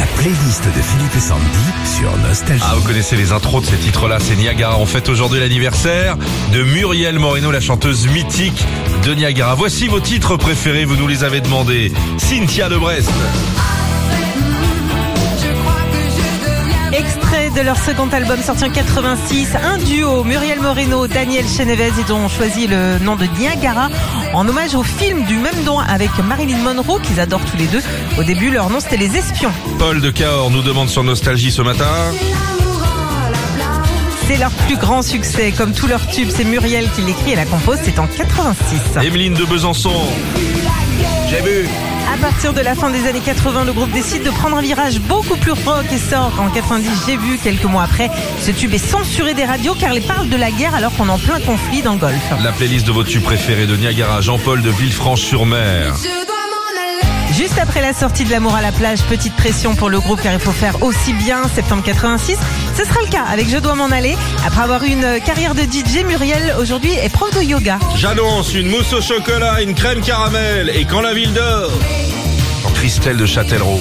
La playlist de Philippe Sandy sur Nostalgie. Ah, vous connaissez les intros de ces titres-là, c'est Niagara. On fête aujourd'hui l'anniversaire de Muriel Moreno, la chanteuse mythique de Niagara. Voici vos titres préférés, vous nous les avez demandés. Cynthia de Brest. De leur second album sorti en 86, un duo Muriel Moreno, Daniel Chenevez, ils ont choisi le nom de Niagara en hommage au film du même nom avec Marilyn Monroe qu'ils adorent tous les deux. Au début, leur nom c'était Les Espions. Paul de Cahors nous demande sur Nostalgie ce matin. C'est leur plus grand succès, comme tous leurs tubes, c'est Muriel qui l'écrit et la compose, c'est en 86. Emeline de Besançon. J'ai vu. À partir de la fin des années 80, le groupe décide de prendre un virage beaucoup plus rock et sort en 90. J'ai vu quelques mois après, ce tube est censuré des radios car il parle de la guerre alors qu'on est en plein conflit dans le Golfe. La playlist de vos tubes préférés de Niagara, Jean-Paul de Villefranche-sur-Mer. Juste après la sortie de L'amour à la plage, petite pression pour le groupe car il faut faire aussi bien, septembre 86. Ce sera le cas avec Je dois m'en aller. Après avoir eu une carrière de DJ, Muriel aujourd'hui est prof de yoga. J'annonce une mousse au chocolat, une crème caramel et quand la ville dort. En Christelle de Châtellerault.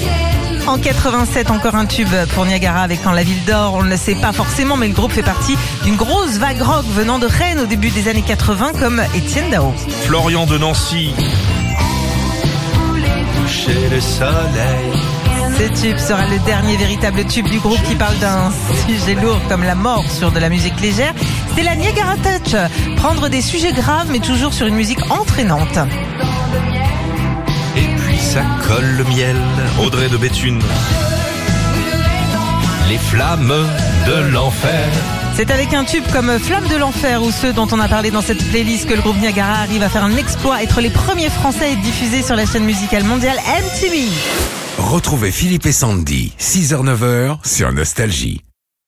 En 87, encore un tube pour Niagara avec Quand la ville dort. On ne le sait pas forcément, mais le groupe fait partie d'une grosse vague rock venant de Rennes au début des années 80 comme Étienne Dao. Florian de Nancy. Toucher le soleil. Ce tube sera le dernier véritable tube du groupe qui parle d'un sujet lourd comme la mort sur de la musique légère. C'est la Niagara Touch. Prendre des sujets graves mais toujours sur une musique entraînante. Et puis ça colle le miel. Audrey de Béthune. Les flammes de l'enfer. C'est avec un tube comme Flamme de l'Enfer ou ceux dont on a parlé dans cette playlist que le groupe Niagara arrive à faire un exploit, être les premiers Français à être diffusés sur la chaîne musicale mondiale MTV. Retrouvez Philippe et Sandy, 6h-9h sur Nostalgie.